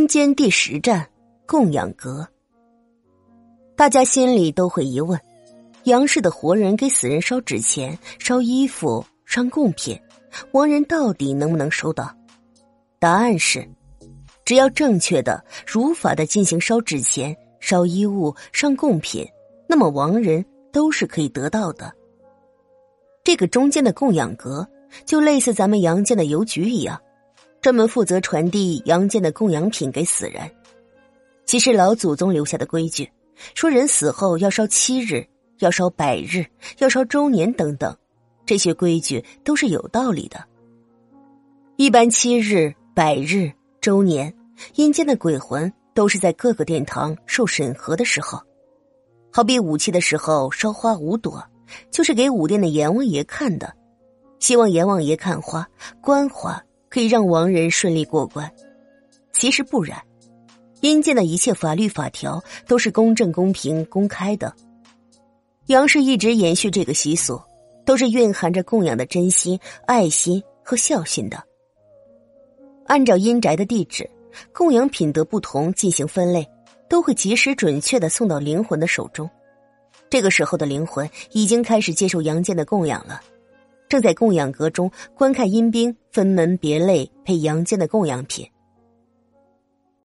阴间第十站供养阁。大家心里都会疑问：杨氏的活人给死人烧纸钱、烧衣服、上贡品，亡人到底能不能收到？答案是：只要正确的、如法的进行烧纸钱、烧衣物、上贡品，那么亡人都是可以得到的。这个中间的供养阁，就类似咱们阳间的邮局一样。专门负责传递阳间的供养品给死人。其实老祖宗留下的规矩，说人死后要烧七日，要烧百日，要烧周年等等，这些规矩都是有道理的。一般七日、百日、周年，阴间的鬼魂都是在各个殿堂受审核的时候，好比武器的时候烧花五朵，就是给武殿的阎王爷看的，希望阎王爷看花、观花。可以让亡人顺利过关，其实不然。阴间的一切法律法条都是公正、公平、公开的。杨氏一直延续这个习俗，都是蕴含着供养的真心、爱心和孝心的。按照阴宅的地址、供养品德不同进行分类，都会及时准确的送到灵魂的手中。这个时候的灵魂已经开始接受阳间的供养了。正在供养阁中观看阴兵分门别类配阳间的供养品，